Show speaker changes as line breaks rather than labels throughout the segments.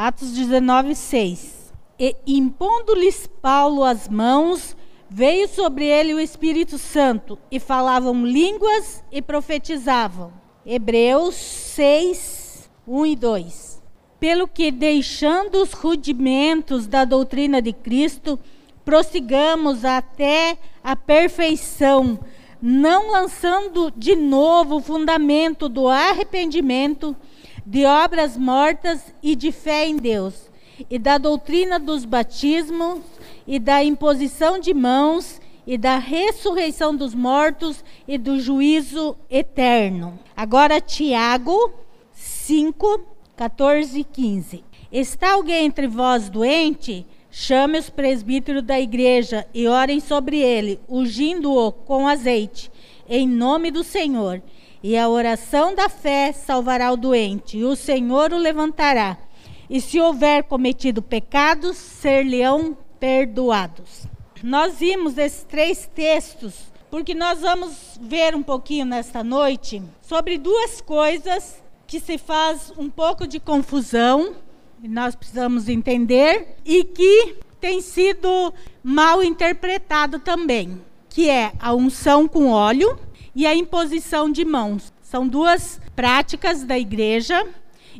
Atos 19, 6. E impondo-lhes Paulo as mãos, veio sobre ele o Espírito Santo, e falavam línguas e profetizavam. Hebreus 6, 1 e 2. Pelo que, deixando os rudimentos da doutrina de Cristo, prossigamos até a perfeição, não lançando de novo o fundamento do arrependimento, de obras mortas e de fé em Deus, e da doutrina dos batismos, e da imposição de mãos, e da ressurreição dos mortos e do juízo eterno. Agora, Tiago 5, 14 e 15. Está alguém entre vós doente? Chame os presbíteros da igreja e orem sobre ele, ungindo-o com azeite, em nome do Senhor. E a oração da fé salvará o doente, e o Senhor o levantará. E se houver cometido pecados, ser-lhe-ão perdoados. Nós vimos esses três textos porque nós vamos ver um pouquinho nesta noite sobre duas coisas que se faz um pouco de confusão e nós precisamos entender e que tem sido mal interpretado também, que é a unção com óleo e a imposição de mãos. São duas práticas da igreja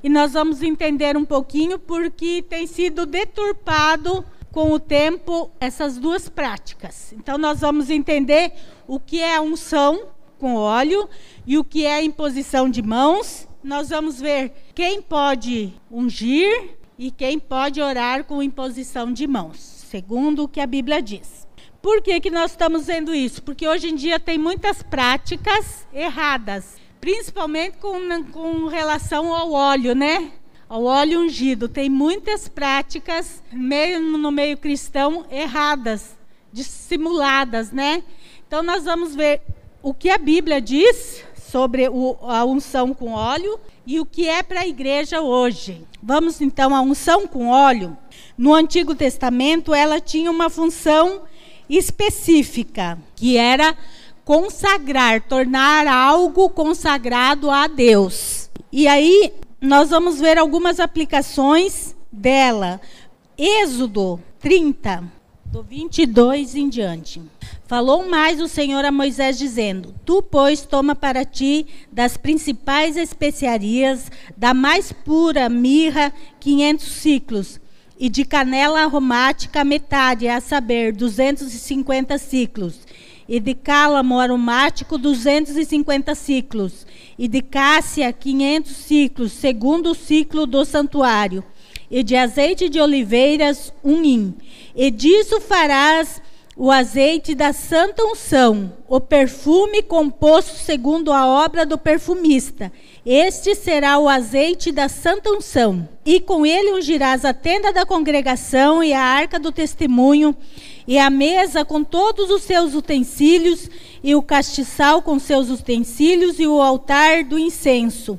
e nós vamos entender um pouquinho porque tem sido deturpado com o tempo essas duas práticas. Então nós vamos entender o que é a unção com óleo e o que é a imposição de mãos nós vamos ver quem pode ungir e quem pode orar com imposição de mãos, segundo o que a Bíblia diz. Por que, que nós estamos vendo isso? Porque hoje em dia tem muitas práticas erradas, principalmente com, com relação ao óleo, né? Ao óleo ungido. Tem muitas práticas, meio, no meio cristão, erradas, dissimuladas, né? Então nós vamos ver o que a Bíblia diz sobre o, a unção com óleo e o que é para a igreja hoje. Vamos então à unção com óleo. No Antigo Testamento, ela tinha uma função específica, que era consagrar, tornar algo consagrado a Deus. E aí nós vamos ver algumas aplicações dela. Êxodo 30, do 22 em diante. Falou mais o Senhor a Moisés, dizendo: Tu, pois, toma para ti das principais especiarias, da mais pura mirra, quinhentos ciclos, e de canela aromática metade, a saber, duzentos e cinquenta ciclos, e de cálamo aromático, duzentos e cinquenta ciclos, e de cássia, quinhentos ciclos, segundo o ciclo do santuário, e de azeite de oliveiras, um hin. E disso farás o azeite da santa unção, o perfume composto segundo a obra do perfumista. Este será o azeite da santa unção. E com ele ungirás a tenda da congregação e a arca do testemunho, e a mesa com todos os seus utensílios, e o castiçal com seus utensílios, e o altar do incenso.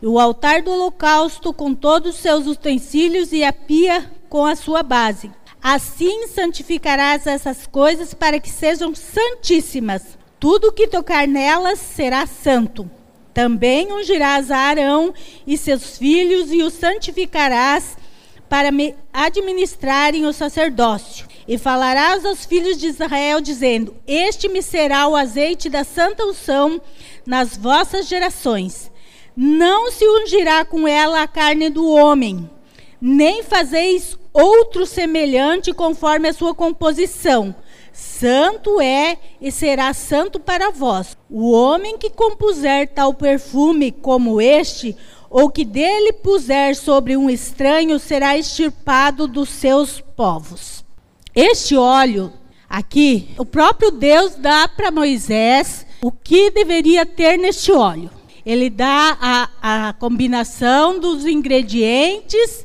E o altar do holocausto com todos os seus utensílios, e a pia com a sua base Assim santificarás essas coisas para que sejam santíssimas. Tudo que tocar nelas será santo. Também ungirás a Arão e seus filhos e os santificarás para administrarem o sacerdócio. E falarás aos filhos de Israel, dizendo: Este me será o azeite da santa unção nas vossas gerações. Não se ungirá com ela a carne do homem, nem fazeis outro semelhante conforme a sua composição. Santo é e será santo para vós. O homem que compuser tal perfume como este, ou que dele puser sobre um estranho, será extirpado dos seus povos. Este óleo aqui, o próprio Deus dá para Moisés o que deveria ter neste óleo. Ele dá a, a combinação dos ingredientes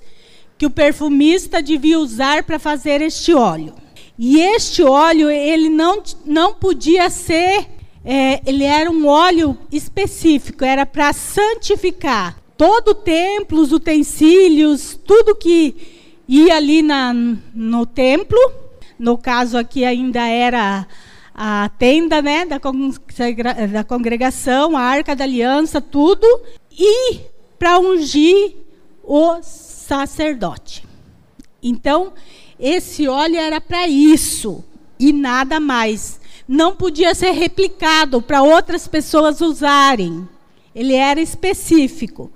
que o perfumista devia usar para fazer este óleo. E este óleo, ele não, não podia ser, é, ele era um óleo específico, era para santificar todo o templo, os utensílios, tudo que ia ali na, no templo. No caso aqui ainda era a tenda né, da, da congregação, a arca da aliança, tudo. E para ungir os sacerdote. Então, esse óleo era para isso e nada mais. Não podia ser replicado para outras pessoas usarem. Ele era específico.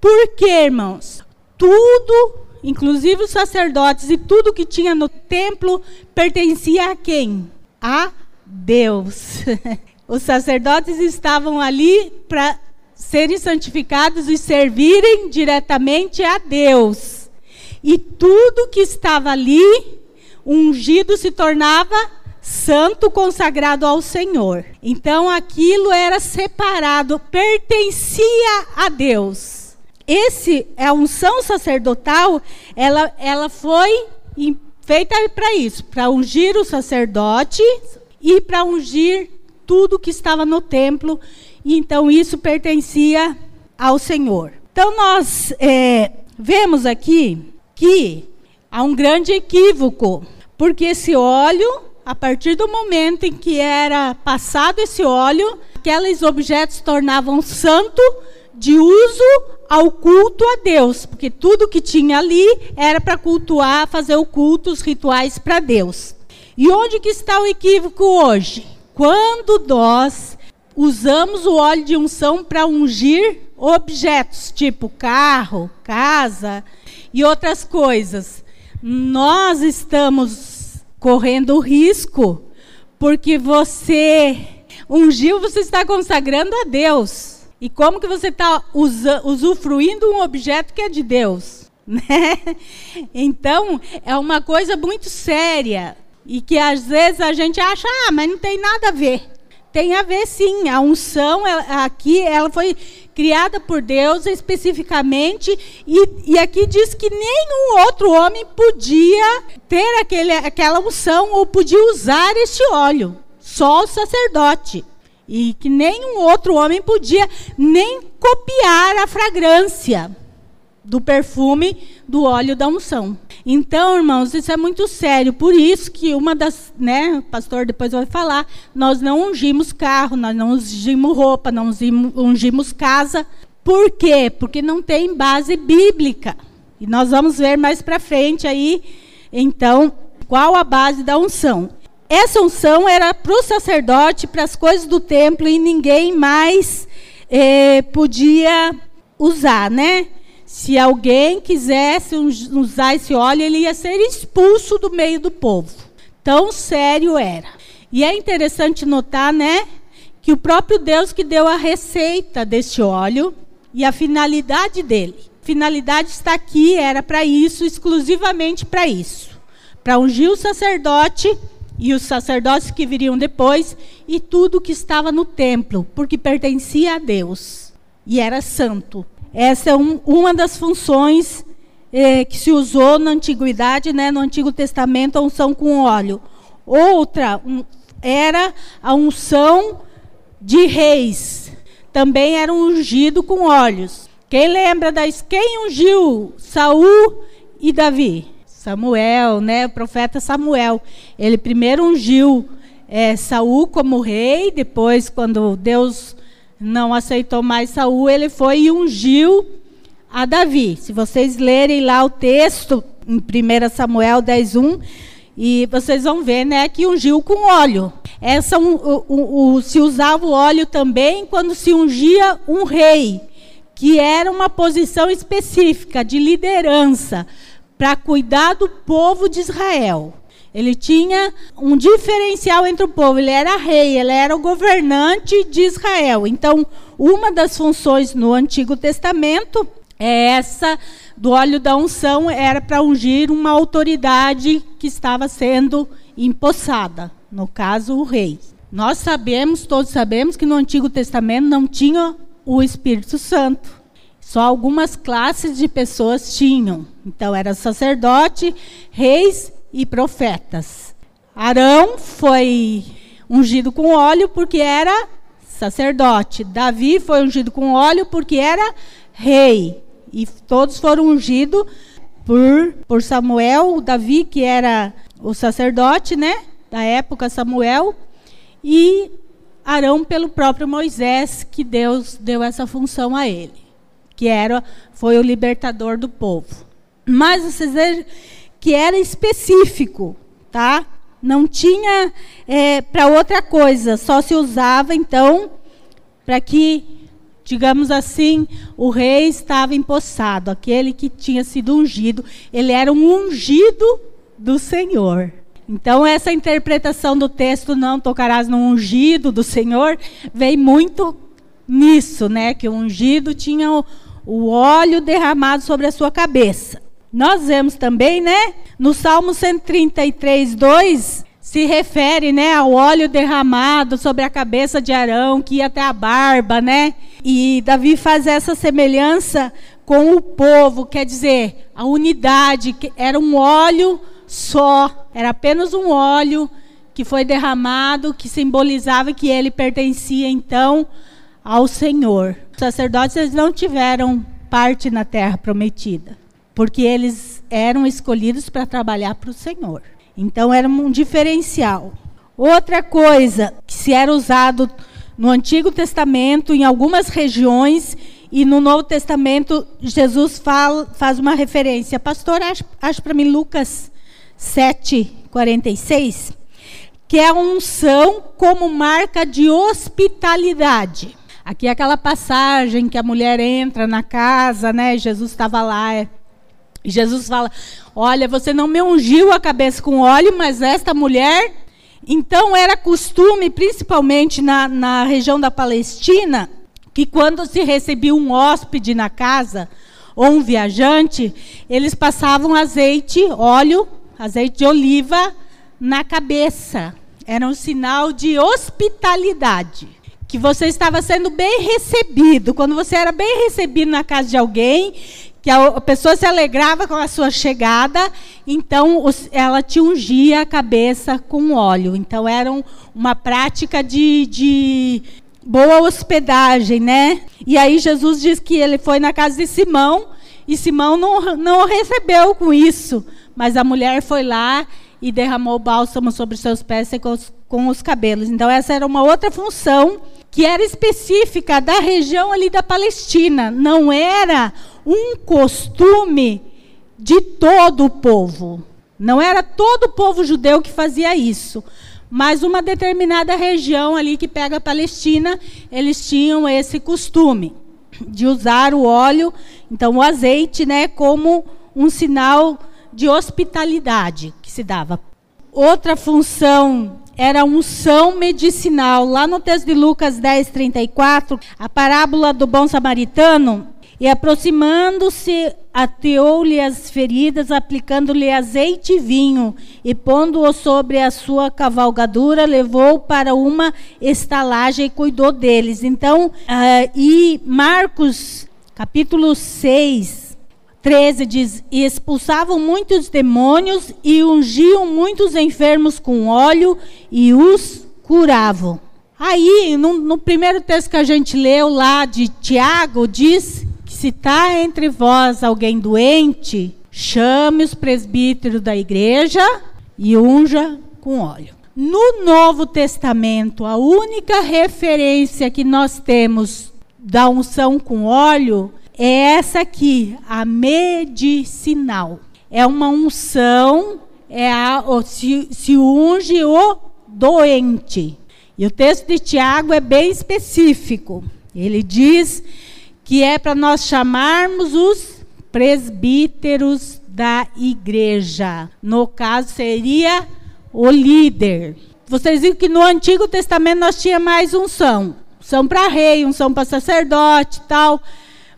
Por quê, irmãos? Tudo, inclusive os sacerdotes e tudo que tinha no templo, pertencia a quem? A Deus. Os sacerdotes estavam ali para serem santificados e servirem diretamente a Deus. E tudo que estava ali, ungido, se tornava santo consagrado ao Senhor. Então aquilo era separado, pertencia a Deus. Esse a unção sacerdotal, ela, ela foi feita para isso, para ungir o sacerdote e para ungir tudo que estava no templo. E então isso pertencia ao Senhor. Então nós é, vemos aqui que há um grande equívoco, porque esse óleo a partir do momento em que era passado esse óleo, aqueles objetos tornavam santo de uso ao culto a Deus, porque tudo que tinha ali era para cultuar, fazer o culto, os rituais para Deus. E onde que está o equívoco hoje? Quando nós usamos o óleo de unção para ungir objetos, tipo carro, casa e outras coisas, nós estamos correndo risco, porque você ungiu, você está consagrando a Deus. E como que você está usufruindo um objeto que é de Deus? Né? Então, é uma coisa muito séria. E que às vezes a gente acha, ah, mas não tem nada a ver. Tem a ver sim. A unção aqui, ela foi criada por Deus especificamente, e, e aqui diz que nenhum outro homem podia ter aquele, aquela unção ou podia usar este óleo, só o sacerdote. E que nenhum outro homem podia nem copiar a fragrância do perfume do óleo da unção. Então, irmãos, isso é muito sério. Por isso que uma das, né, o pastor depois vai falar, nós não ungimos carro, nós não ungimos roupa, não ungimos casa. Por quê? Porque não tem base bíblica. E nós vamos ver mais para frente aí, então, qual a base da unção. Essa unção era para o sacerdote, para as coisas do templo, e ninguém mais eh, podia usar, né? Se alguém quisesse usar esse óleo, ele ia ser expulso do meio do povo. Tão sério era. E é interessante notar, né, que o próprio Deus que deu a receita desse óleo e a finalidade dele. Finalidade está aqui, era para isso, exclusivamente para isso. Para ungir o sacerdote e os sacerdotes que viriam depois e tudo que estava no templo, porque pertencia a Deus e era santo. Essa é um, uma das funções eh, que se usou na antiguidade, né, no Antigo Testamento, a unção com óleo. Outra um, era a unção de reis. Também era ungido com óleos. Quem lembra das quem ungiu Saul e Davi? Samuel, né, o profeta Samuel. Ele primeiro ungiu é, Saul como rei, depois quando Deus não aceitou mais Saul, ele foi e ungiu a Davi. Se vocês lerem lá o texto em 1 Samuel 10:1, e vocês vão ver, né, que ungiu com óleo. Essa um, o, o, se usava o óleo também quando se ungia um rei, que era uma posição específica de liderança para cuidar do povo de Israel. Ele tinha um diferencial entre o povo. Ele era rei, ele era o governante de Israel. Então, uma das funções no Antigo Testamento é essa do óleo da unção, era para ungir uma autoridade que estava sendo empossada, no caso, o rei. Nós sabemos, todos sabemos, que no Antigo Testamento não tinha o Espírito Santo. Só algumas classes de pessoas tinham. Então, era sacerdote, reis e profetas. Arão foi ungido com óleo porque era sacerdote. Davi foi ungido com óleo porque era rei. E todos foram ungidos por, por Samuel, Davi, que era o sacerdote, né? Da época, Samuel. E Arão pelo próprio Moisés, que Deus deu essa função a ele. Que era, foi o libertador do povo. Mas vocês que era específico, tá? Não tinha é, para outra coisa, só se usava então para que, digamos assim, o rei estava empossado, aquele que tinha sido ungido, ele era um ungido do Senhor. Então, essa interpretação do texto, não tocarás no ungido do Senhor, vem muito nisso, né? Que o ungido tinha o, o óleo derramado sobre a sua cabeça. Nós vemos também, né? No Salmo 133, 2, se refere, né, ao óleo derramado sobre a cabeça de Arão, que ia até a barba, né? E Davi faz essa semelhança com o povo, quer dizer, a unidade, que era um óleo só, era apenas um óleo que foi derramado, que simbolizava que ele pertencia então ao Senhor. Os sacerdotes eles não tiveram parte na terra prometida porque eles eram escolhidos para trabalhar para o Senhor. Então era um diferencial. Outra coisa que se era usado no Antigo Testamento, em algumas regiões, e no Novo Testamento, Jesus fala, faz uma referência. Pastor, acho, para mim Lucas 7, 46, que é a unção como marca de hospitalidade. Aqui é aquela passagem que a mulher entra na casa, né? Jesus estava lá, é Jesus fala: Olha, você não me ungiu a cabeça com óleo, mas esta mulher. Então era costume, principalmente na, na região da Palestina, que quando se recebia um hóspede na casa, ou um viajante, eles passavam azeite, óleo, azeite de oliva na cabeça. Era um sinal de hospitalidade. Que você estava sendo bem recebido. Quando você era bem recebido na casa de alguém, que a pessoa se alegrava com a sua chegada, então ela te ungia a cabeça com óleo. Então era uma prática de, de boa hospedagem, né? E aí Jesus diz que ele foi na casa de Simão e Simão não, não recebeu com isso, mas a mulher foi lá e derramou bálsamo sobre seus pés com os, com os cabelos. Então essa era uma outra função que era específica da região ali da Palestina, não era um costume de todo o povo. Não era todo o povo judeu que fazia isso, mas uma determinada região ali que pega a Palestina, eles tinham esse costume de usar o óleo, então o azeite, né, como um sinal de hospitalidade que se dava. Outra função era unção medicinal. Lá no texto de Lucas 10, 34, a parábola do bom samaritano, e aproximando-se, ateou-lhe as feridas, aplicando-lhe azeite e vinho, e pondo-o sobre a sua cavalgadura, levou para uma estalagem e cuidou deles. Então, uh, e Marcos, capítulo 6, 13 diz: E expulsavam muitos demônios e ungiam muitos enfermos com óleo e os curavam. Aí, no, no primeiro texto que a gente leu lá de Tiago, diz se está entre vós alguém doente, chame os presbíteros da igreja e unja com óleo. No Novo Testamento, a única referência que nós temos da unção com óleo é essa aqui, a medicinal. É uma unção, é a, se, se unge o doente. E o texto de Tiago é bem específico. Ele diz que é para nós chamarmos os presbíteros da igreja. No caso, seria o líder. Vocês viram que no Antigo Testamento nós tinha mais unção. Unção para rei, unção para sacerdote tal.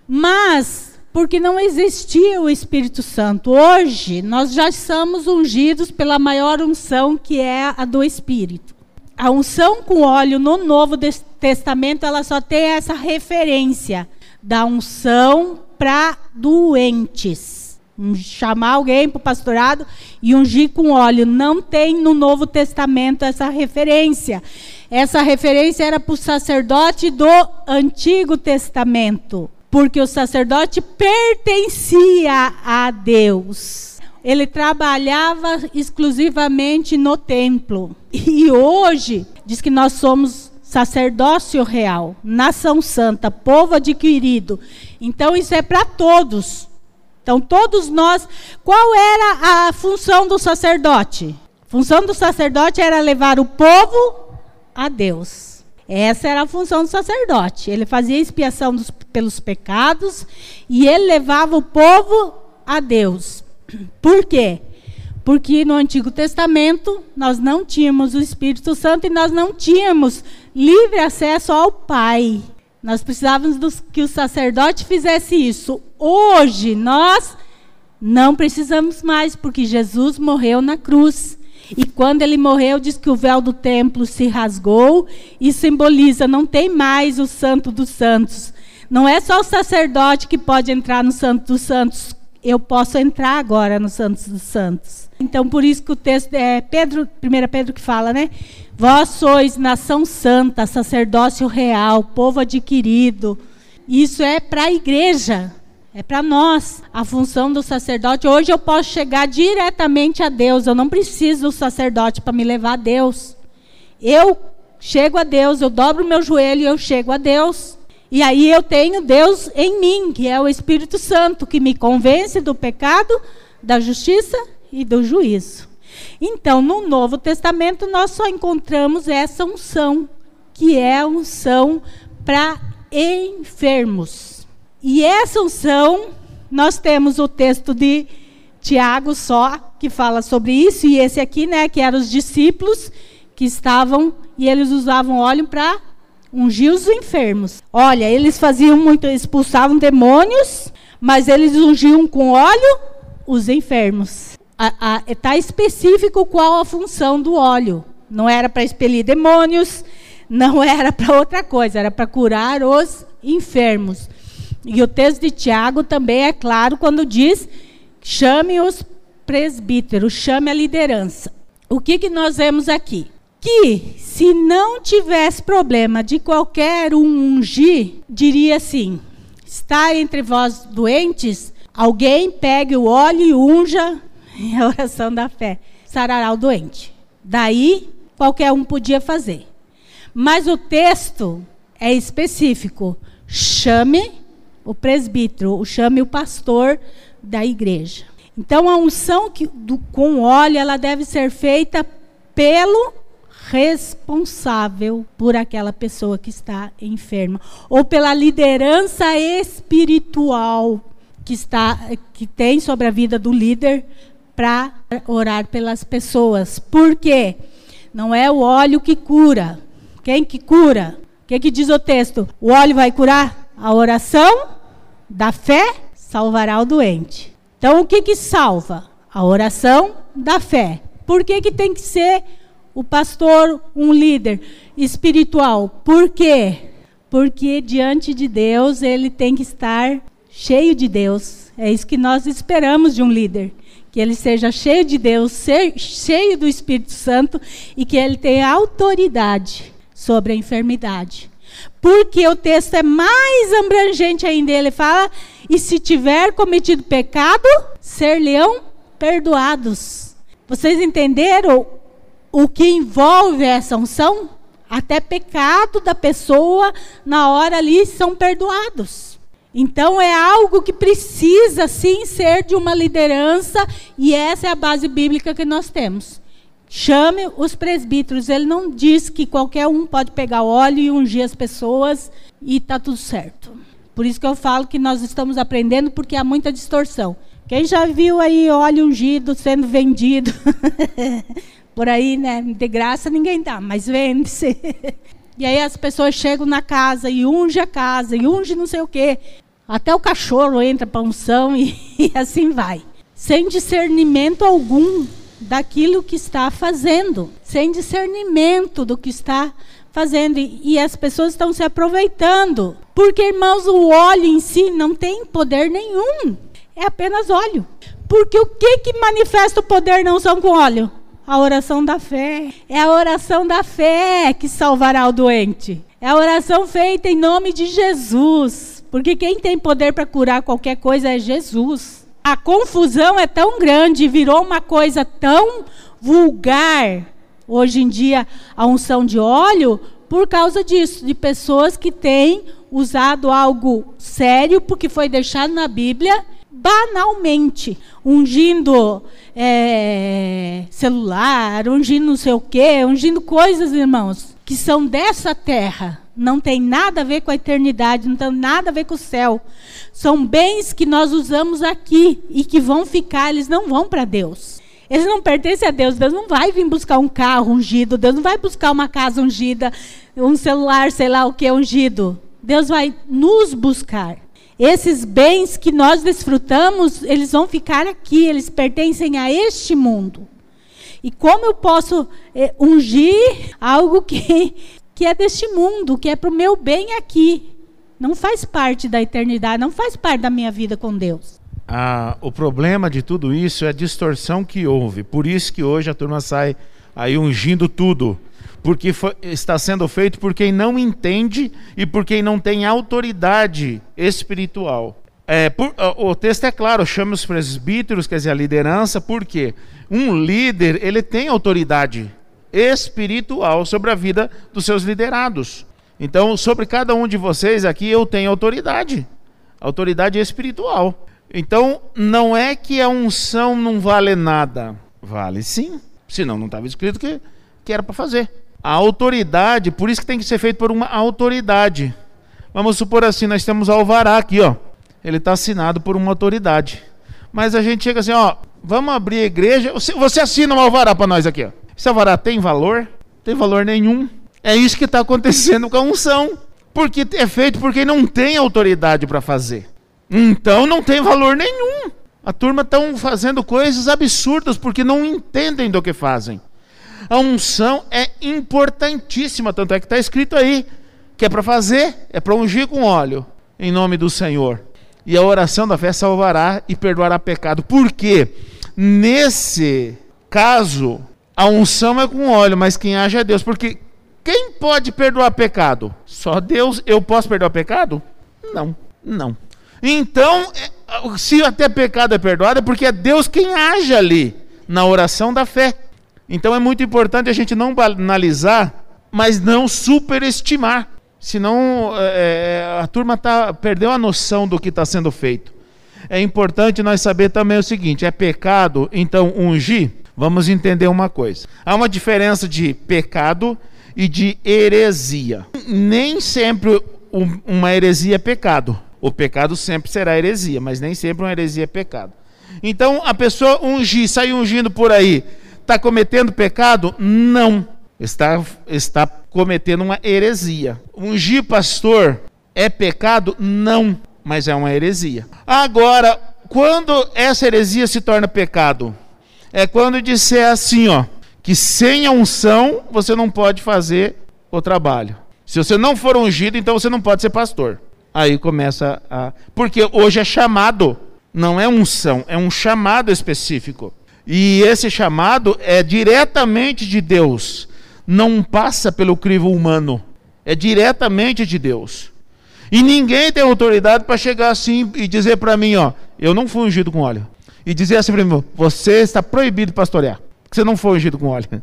Mas, porque não existia o Espírito Santo. Hoje, nós já somos ungidos pela maior unção, que é a do Espírito. A unção com óleo no Novo Testamento, ela só tem essa referência da unção para doentes. Chamar alguém para o pastorado e ungir com óleo. Não tem no Novo Testamento essa referência. Essa referência era para o sacerdote do Antigo Testamento. Porque o sacerdote pertencia a Deus. Ele trabalhava exclusivamente no templo. E hoje, diz que nós somos sacerdócio real, nação santa, povo adquirido. Então isso é para todos. Então, todos nós. Qual era a função do sacerdote? A função do sacerdote era levar o povo a Deus. Essa era a função do sacerdote. Ele fazia expiação dos, pelos pecados e ele levava o povo a Deus. Por quê? Porque no Antigo Testamento nós não tínhamos o Espírito Santo e nós não tínhamos livre acesso ao Pai. Nós precisávamos que o sacerdote fizesse isso. Hoje nós não precisamos mais, porque Jesus morreu na cruz. E quando ele morreu, diz que o véu do templo se rasgou e simboliza, não tem mais o Santo dos Santos. Não é só o sacerdote que pode entrar no Santo dos Santos. Eu posso entrar agora no Santo dos Santos. Então, por isso que o texto é Pedro, 1 Pedro que fala, né? Vós sois nação santa, sacerdócio real, povo adquirido. Isso é para a igreja, é para nós. A função do sacerdote. Hoje eu posso chegar diretamente a Deus. Eu não preciso do sacerdote para me levar a Deus. Eu chego a Deus, eu dobro meu joelho e eu chego a Deus. E aí eu tenho Deus em mim, que é o Espírito Santo, que me convence do pecado, da justiça e do juízo. Então, no Novo Testamento, nós só encontramos essa unção, que é a unção para enfermos. E essa unção, nós temos o texto de Tiago só, que fala sobre isso, e esse aqui, né, que eram os discípulos que estavam, e eles usavam óleo para ungir os enfermos. Olha, eles faziam muito, expulsavam demônios, mas eles ungiam com óleo os enfermos está específico qual a função do óleo. Não era para expelir demônios, não era para outra coisa, era para curar os enfermos. E o texto de Tiago também é claro quando diz: chame os presbíteros, chame a liderança. O que, que nós vemos aqui? Que se não tivesse problema de qualquer um ungir, diria assim: está entre vós doentes, alguém pegue o óleo e unja a oração da fé, sarará o doente. Daí, qualquer um podia fazer. Mas o texto é específico. Chame o presbítero, chame o pastor da igreja. Então, a unção que, do, com óleo, ela deve ser feita pelo responsável por aquela pessoa que está enferma, ou pela liderança espiritual que está que tem sobre a vida do líder para orar pelas pessoas. Por quê? Não é o óleo que cura. Quem que cura? O que, que diz o texto? O óleo vai curar? A oração da fé salvará o doente. Então, o que, que salva? A oração da fé. Por que, que tem que ser o pastor um líder espiritual? Por quê? Porque diante de Deus ele tem que estar cheio de Deus. É isso que nós esperamos de um líder que ele seja cheio de Deus, cheio do Espírito Santo e que ele tenha autoridade sobre a enfermidade. Porque o texto é mais abrangente ainda, ele fala: "E se tiver cometido pecado, ser-lhe-ão perdoados". Vocês entenderam o que envolve essa unção? Até pecado da pessoa na hora ali são perdoados. Então é algo que precisa sim ser de uma liderança e essa é a base bíblica que nós temos. Chame os presbíteros. Ele não diz que qualquer um pode pegar óleo e ungir as pessoas e está tudo certo. Por isso que eu falo que nós estamos aprendendo porque há muita distorção. Quem já viu aí óleo ungido sendo vendido? Por aí, né? De graça ninguém dá, mas vende-se. E aí as pessoas chegam na casa e unge a casa, e unge não sei o quê. Até o cachorro entra para unção e, e assim vai. Sem discernimento algum daquilo que está fazendo. Sem discernimento do que está fazendo. E, as pessoas estão se aproveitando. Porque, irmãos, o óleo em si não tem poder nenhum. É apenas óleo. Porque o que, que manifesta o poder não são com óleo? A oração da fé. É a oração da fé que salvará o doente. É a oração feita em nome de Jesus. Porque quem tem poder para curar qualquer coisa é Jesus. A confusão é tão grande, virou uma coisa tão vulgar hoje em dia a unção de óleo por causa disso, de pessoas que têm usado algo sério porque foi deixado na Bíblia banalmente, ungindo é, celular, ungindo não sei o quê, ungindo coisas, irmãos, que são dessa terra. Não tem nada a ver com a eternidade, não tem nada a ver com o céu. São bens que nós usamos aqui e que vão ficar, eles não vão para Deus. Eles não pertencem a Deus. Deus não vai vir buscar um carro ungido. Deus não vai buscar uma casa ungida, um celular, sei lá o que ungido. Deus vai nos buscar. Esses bens que nós desfrutamos, eles vão ficar aqui, eles pertencem a este mundo. E como eu posso eh, ungir algo que, que é deste mundo, que é para o meu bem aqui? Não faz parte da eternidade, não faz parte da minha vida com Deus.
Ah, o problema de tudo isso é a distorção que houve. Por isso que hoje a turma sai aí ungindo tudo porque foi, está sendo feito por quem não entende e por quem não tem autoridade espiritual. É, por, o texto é claro, chama os presbíteros, quer dizer, a liderança, porque um líder ele tem autoridade espiritual sobre a vida dos seus liderados. Então, sobre cada um de vocês aqui, eu tenho autoridade, autoridade espiritual. Então, não é que a unção não vale nada, vale sim, senão não estava escrito que, que era para fazer. A autoridade, por isso que tem que ser feito por uma autoridade. Vamos supor assim, nós temos alvará aqui, ó. Ele está assinado por uma autoridade. Mas a gente chega assim, ó, vamos abrir a igreja. Você, assina um alvará para nós aqui, ó. Esse alvará tem valor? Não tem valor nenhum. É isso que está acontecendo com a unção. Porque é feito porque não tem autoridade para fazer. Então não tem valor nenhum. A turma estão fazendo coisas absurdas porque não entendem do que fazem. A unção é importantíssima, tanto é que está escrito aí que é para fazer, é para ungir com óleo, em nome do Senhor. E a oração da fé salvará e perdoará pecado. Por quê? Nesse caso, a unção é com óleo, mas quem age é Deus. Porque quem pode perdoar pecado? Só Deus. Eu posso perdoar pecado? Não, não. Então, é, se até pecado é perdoado, é porque é Deus quem age ali, na oração da fé. Então é muito importante a gente não banalizar, mas não superestimar. Senão é, é, a turma tá, perdeu a noção do que está sendo feito. É importante nós saber também o seguinte: é pecado, então ungir? Vamos entender uma coisa. Há uma diferença de pecado e de heresia. Nem sempre uma heresia é pecado. O pecado sempre será heresia, mas nem sempre uma heresia é pecado. Então a pessoa ungir, sair ungindo por aí, Está cometendo pecado? Não. Está, está cometendo uma heresia. Ungir pastor é pecado? Não. Mas é uma heresia. Agora, quando essa heresia se torna pecado? É quando disser assim, ó, que sem a unção você não pode fazer o trabalho. Se você não for ungido, então você não pode ser pastor. Aí começa a. Porque hoje é chamado, não é unção, é um chamado específico. E esse chamado é diretamente de Deus, não passa pelo crivo humano, é diretamente de Deus. E ninguém tem autoridade para chegar assim e dizer para mim, ó, eu não fui ungido com óleo. E dizer assim para mim, você está proibido de pastorear, porque você não foi ungido com óleo.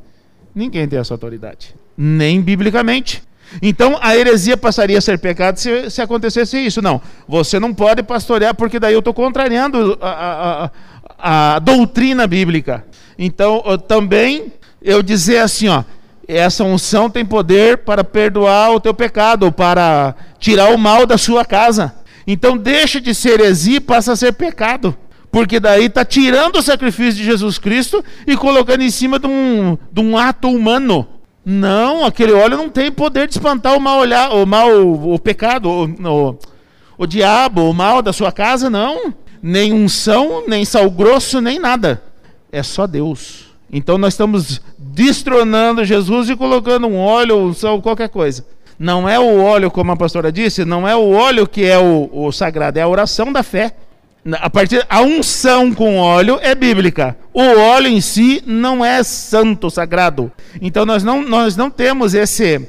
Ninguém tem essa autoridade, nem biblicamente. Então a heresia passaria a ser pecado se, se acontecesse isso. Não, você não pode pastorear, porque daí eu estou contrariando a, a, a doutrina bíblica. Então, eu, também eu dizer assim, ó, essa unção tem poder para perdoar o teu pecado, para tirar o mal da sua casa. Então deixa de ser heresia e passa a ser pecado. Porque daí está tirando o sacrifício de Jesus Cristo e colocando em cima de um, de um ato humano. Não, aquele óleo não tem poder de espantar o mal olhar, o mal, o, pecado, o, o, o diabo, o mal da sua casa, não nem unção, nem sal grosso, nem nada. É só Deus. Então nós estamos destronando Jesus e colocando um óleo, unção, qualquer coisa. Não é o óleo, como a pastora disse, não é o óleo que é o, o sagrado, é a oração da fé. A partir a unção com óleo é bíblica. O óleo em si não é santo, sagrado. Então nós não, nós não temos esse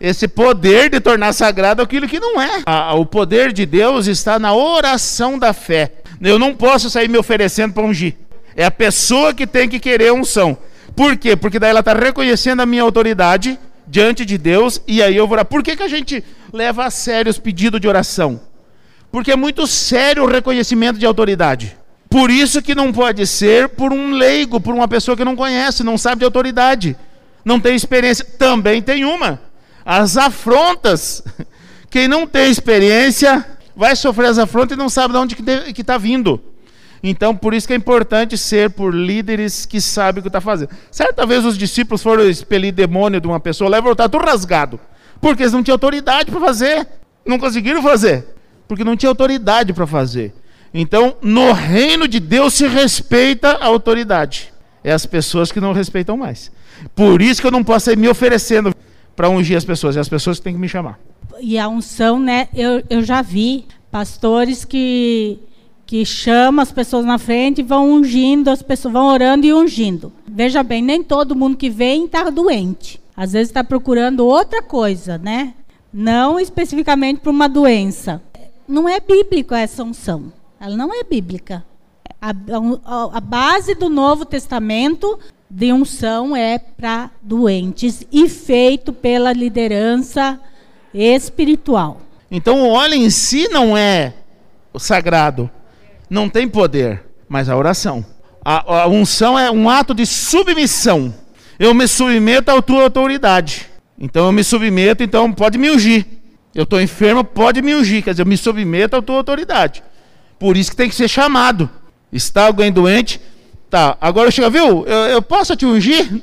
esse poder de tornar sagrado aquilo que não é. A, o poder de Deus está na oração da fé. Eu não posso sair me oferecendo para ungir. É a pessoa que tem que querer unção. Por quê? Porque daí ela está reconhecendo a minha autoridade diante de Deus e aí eu vou orar. Por que, que a gente leva a sério os pedidos de oração? Porque é muito sério o reconhecimento de autoridade. Por isso que não pode ser por um leigo, por uma pessoa que não conhece, não sabe de autoridade, não tem experiência. Também tem uma. As afrontas. Quem não tem experiência vai sofrer as afrontas e não sabe de onde que está vindo. Então, por isso que é importante ser por líderes que sabem o que está fazendo. Certa vez os discípulos foram expelir demônio de uma pessoa lá e voltaram tudo rasgado. Porque eles não tinham autoridade para fazer. Não conseguiram fazer. Porque não tinha autoridade para fazer. Então, no reino de Deus se respeita a autoridade. É as pessoas que não respeitam mais. Por isso que eu não posso ir me oferecendo para ungir as pessoas. É as pessoas que têm que me chamar.
E a unção, né? Eu, eu já vi pastores que que as pessoas na frente e vão ungindo, as pessoas vão orando e ungindo. Veja bem, nem todo mundo que vem está doente. Às vezes está procurando outra coisa, né? Não especificamente para uma doença. Não é bíblico essa unção. Ela não é bíblica. A, a, a base do Novo Testamento de unção é para doentes e feito pela liderança espiritual.
Então o óleo em si não é o sagrado, não tem poder, mas a oração. A, a unção é um ato de submissão. Eu me submeto à tua autoridade. Então eu me submeto, então pode me ungir. Eu estou enfermo, pode me ungir. Quer dizer, eu me submeto à tua autoridade. Por isso que tem que ser chamado. Está alguém doente? Tá. Agora chega, viu? Eu, eu posso te ungir?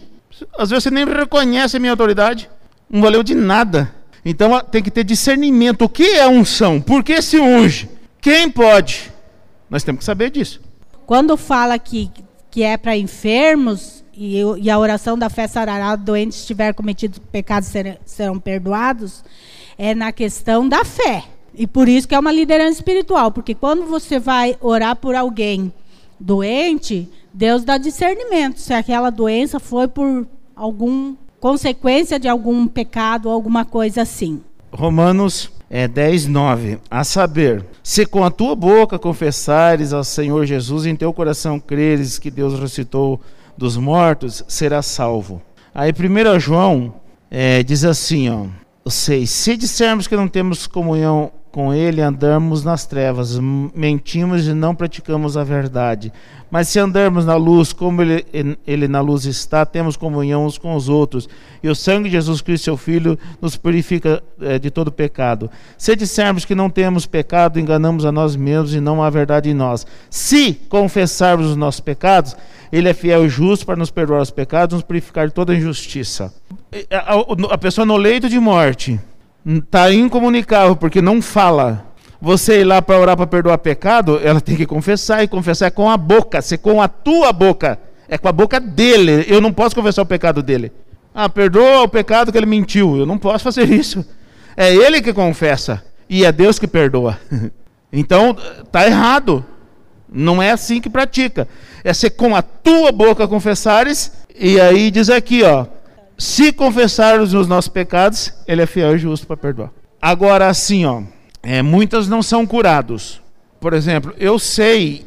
Às vezes você nem reconhece a minha autoridade. Não valeu de nada. Então tem que ter discernimento. O que é unção? Por que se unge? Quem pode? Nós temos que saber disso.
Quando fala que, que é para enfermos e, e, a oração da fé sarará, doentes tiver cometido pecados ser, serão perdoados, é na questão da fé. E por isso que é uma liderança espiritual, porque quando você vai orar por alguém doente, Deus dá discernimento se aquela doença foi por algum consequência de algum pecado ou alguma coisa assim.
Romanos é, 10, 9. A saber, se com a tua boca confessares ao Senhor Jesus e em teu coração creres que Deus ressuscitou dos mortos, serás salvo. Aí 1 João é, diz assim, ó, 6. Se dissermos que não temos comunhão com ele, andamos nas trevas, mentimos e não praticamos a verdade. Mas se andarmos na luz, como ele, ele na luz está, temos comunhão uns com os outros. E o sangue de Jesus Cristo, seu Filho, nos purifica é, de todo pecado. Se dissermos que não temos pecado, enganamos a nós mesmos e não há verdade em nós. Se confessarmos os nossos pecados, ele é fiel e justo para nos perdoar os pecados, nos purificar de toda injustiça. A, a, pessoa no leito de morte está incomunicável porque não fala você ir lá para orar para perdoar pecado, ela tem que confessar, e confessar com a boca, ser com a tua boca, é com a boca dele. Eu não posso confessar o pecado dele. Ah, perdoa o pecado que ele mentiu. Eu não posso fazer isso. É ele que confessa e é Deus que perdoa. Então, tá errado. Não é assim que pratica. É ser com a tua boca confessares e aí diz aqui, ó, se confessarmos os nossos pecados, ele é fiel e justo para perdoar. Agora assim, ó, é, muitas não são curados. Por exemplo, eu sei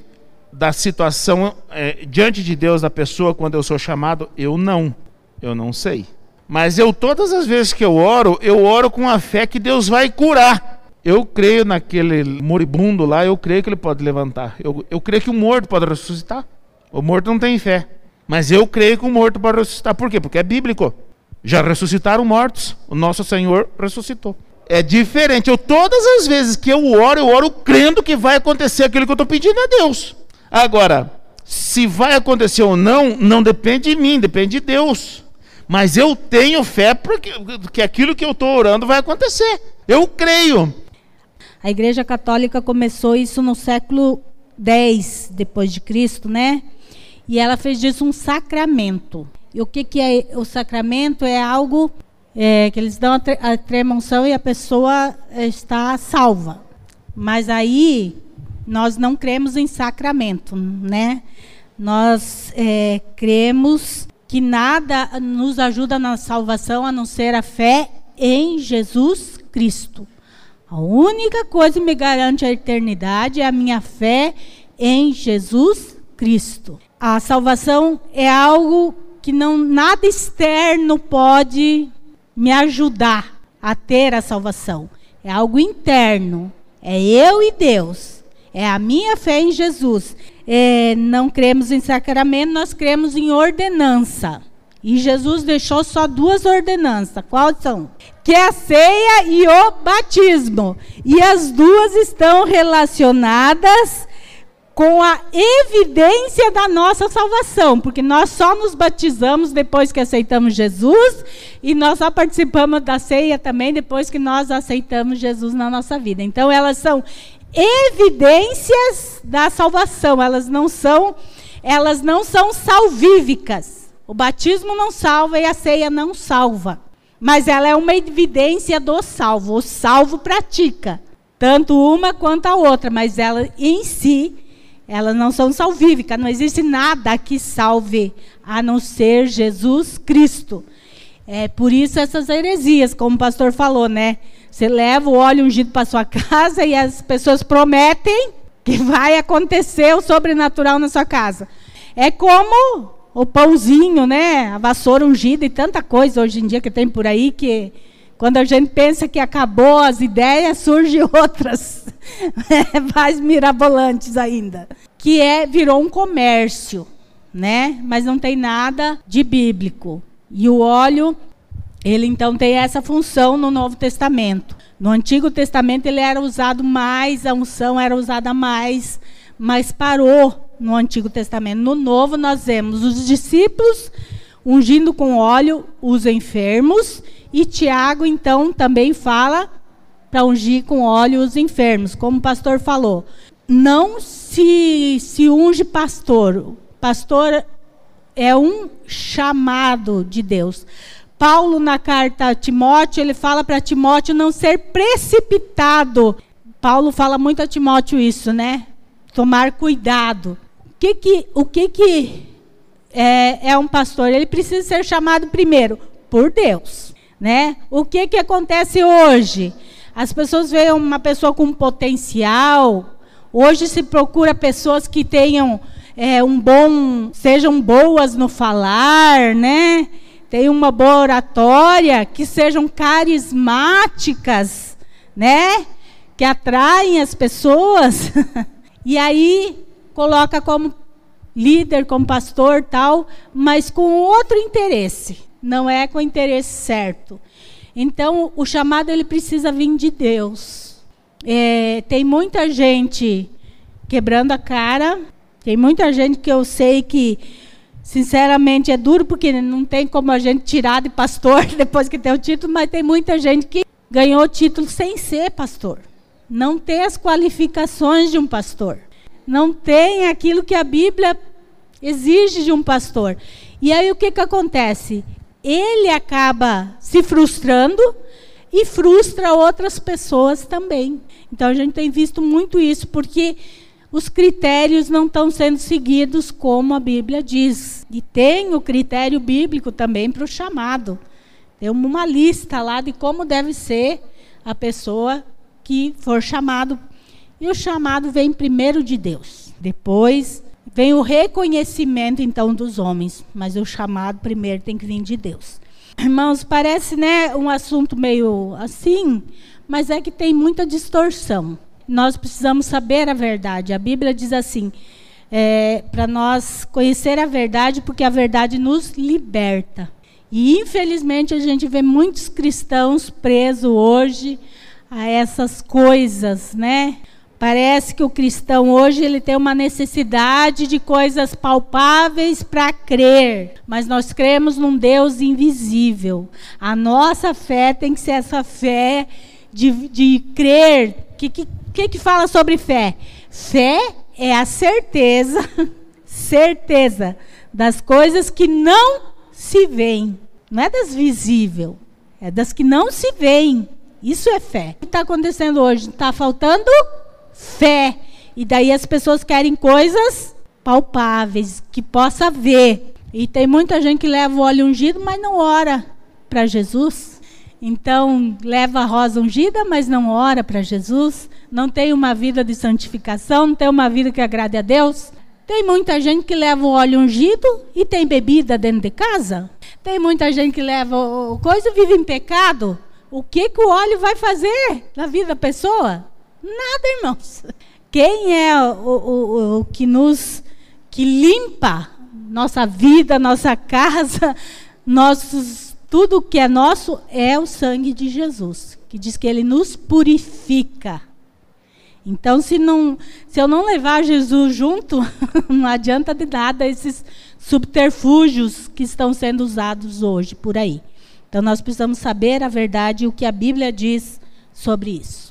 da situação é, diante de Deus da pessoa quando eu sou chamado, eu não. Eu não sei. Mas eu todas as vezes que eu oro, eu oro com a fé que Deus vai curar. Eu creio naquele moribundo lá, eu creio que ele pode levantar. Eu, eu creio que o morto pode ressuscitar. O morto não tem fé. Mas eu creio que o morto pode ressuscitar. Por quê? Porque é bíblico. Já ressuscitaram mortos. O nosso Senhor ressuscitou. É diferente. Eu todas as vezes que eu oro, eu oro crendo que vai acontecer aquilo que eu estou pedindo a Deus. Agora, se vai acontecer ou não, não depende de mim, depende de Deus. Mas eu tenho fé para que, aquilo que eu estou orando vai acontecer. Eu creio.
A Igreja Católica começou isso no século X depois de Cristo, né? E ela fez disso um sacramento. E o que, que é o sacramento? É algo é, que eles dão a, tre a e a pessoa está salva. Mas aí nós não cremos em sacramento, né? Nós é, cremos que nada nos ajuda na salvação a não ser a fé em Jesus Cristo. A única coisa que me garante a eternidade é a minha fé em Jesus Cristo. A salvação é algo que não nada externo pode me ajudar a ter a salvação. É algo interno. É eu e Deus. É a minha fé em Jesus. É, não cremos em sacramento, nós cremos em ordenança. E Jesus deixou só duas ordenanças. Quais são? Que é a ceia e o batismo. E as duas estão relacionadas com a evidência da nossa salvação, porque nós só nos batizamos depois que aceitamos Jesus e nós só participamos da ceia também depois que nós aceitamos Jesus na nossa vida. Então elas são evidências da salvação, elas não são elas não são salvíficas. O batismo não salva e a ceia não salva. Mas ela é uma evidência do salvo. O salvo pratica tanto uma quanto a outra, mas ela em si elas não são salvíficas, não existe nada que salve a não ser Jesus Cristo. É por isso essas heresias, como o pastor falou, né? Você leva o óleo ungido para sua casa e as pessoas prometem que vai acontecer o sobrenatural na sua casa. É como o pãozinho, né? A vassoura ungida e tanta coisa hoje em dia que tem por aí que quando a gente pensa que acabou as ideias, surgem outras mais mirabolantes ainda. Que é, virou um comércio, né? Mas não tem nada de bíblico. E o óleo, ele então tem essa função no Novo Testamento. No Antigo Testamento ele era usado mais, a unção era usada mais, mas parou no Antigo Testamento. No Novo nós vemos os discípulos ungindo com óleo os enfermos e Tiago, então, também fala para ungir com óleo os enfermos, como o pastor falou. Não se, se unge pastor. Pastor é um chamado de Deus. Paulo, na carta a Timóteo, ele fala para Timóteo não ser precipitado. Paulo fala muito a Timóteo isso, né? Tomar cuidado. O que que, o que, que é, é um pastor? Ele precisa ser chamado primeiro por Deus. Né? O que, que acontece hoje? As pessoas veem uma pessoa com potencial. Hoje se procura pessoas que tenham é, um bom, sejam boas no falar, né? Tenham uma boa oratória, que sejam carismáticas, né? Que atraem as pessoas. e aí coloca como líder, como pastor, tal, mas com outro interesse não é com o interesse certo. Então, o chamado ele precisa vir de Deus. É, tem muita gente quebrando a cara, tem muita gente que eu sei que, sinceramente, é duro, porque não tem como a gente tirar de pastor depois que tem o título, mas tem muita gente que ganhou o título sem ser pastor. Não tem as qualificações de um pastor. Não tem aquilo que a Bíblia exige de um pastor. E aí o que, que acontece? Ele acaba se frustrando e frustra outras pessoas também. Então a gente tem visto muito isso, porque os critérios não estão sendo seguidos como a Bíblia diz. E tem o critério bíblico também para o chamado. Tem uma lista lá de como deve ser a pessoa que for chamado. E o chamado vem primeiro de Deus. Depois Vem o reconhecimento, então, dos homens, mas o chamado primeiro tem que vir de Deus. Irmãos, parece né, um assunto meio assim, mas é que tem muita distorção. Nós precisamos saber a verdade. A Bíblia diz assim: é, para nós conhecer a verdade, porque a verdade nos liberta. E infelizmente a gente vê muitos cristãos presos hoje a essas coisas, né? Parece que o cristão hoje ele tem uma necessidade de coisas palpáveis para crer, mas nós cremos num Deus invisível. A nossa fé tem que ser essa fé de, de crer. O que, que, que fala sobre fé? Fé é a certeza, certeza das coisas que não se veem. Não é das visíveis, é das que não se veem. Isso é fé. O que está acontecendo hoje? Está faltando fé. E daí as pessoas querem coisas palpáveis, que possa ver. E tem muita gente que leva o óleo ungido, mas não ora para Jesus. Então, leva a rosa ungida, mas não ora para Jesus. Não tem uma vida de santificação, não tem uma vida que agrade a Deus. Tem muita gente que leva o óleo ungido e tem bebida dentro de casa. Tem muita gente que leva coisa e vive em pecado. O que, que o óleo vai fazer na vida da pessoa? Nada, irmãos. Quem é o, o, o que nos que limpa nossa vida, nossa casa, nossos tudo que é nosso é o sangue de Jesus, que diz que ele nos purifica. Então, se, não, se eu não levar Jesus junto, não adianta de nada esses subterfúgios que estão sendo usados hoje por aí. Então, nós precisamos saber a verdade e o que a Bíblia diz sobre isso.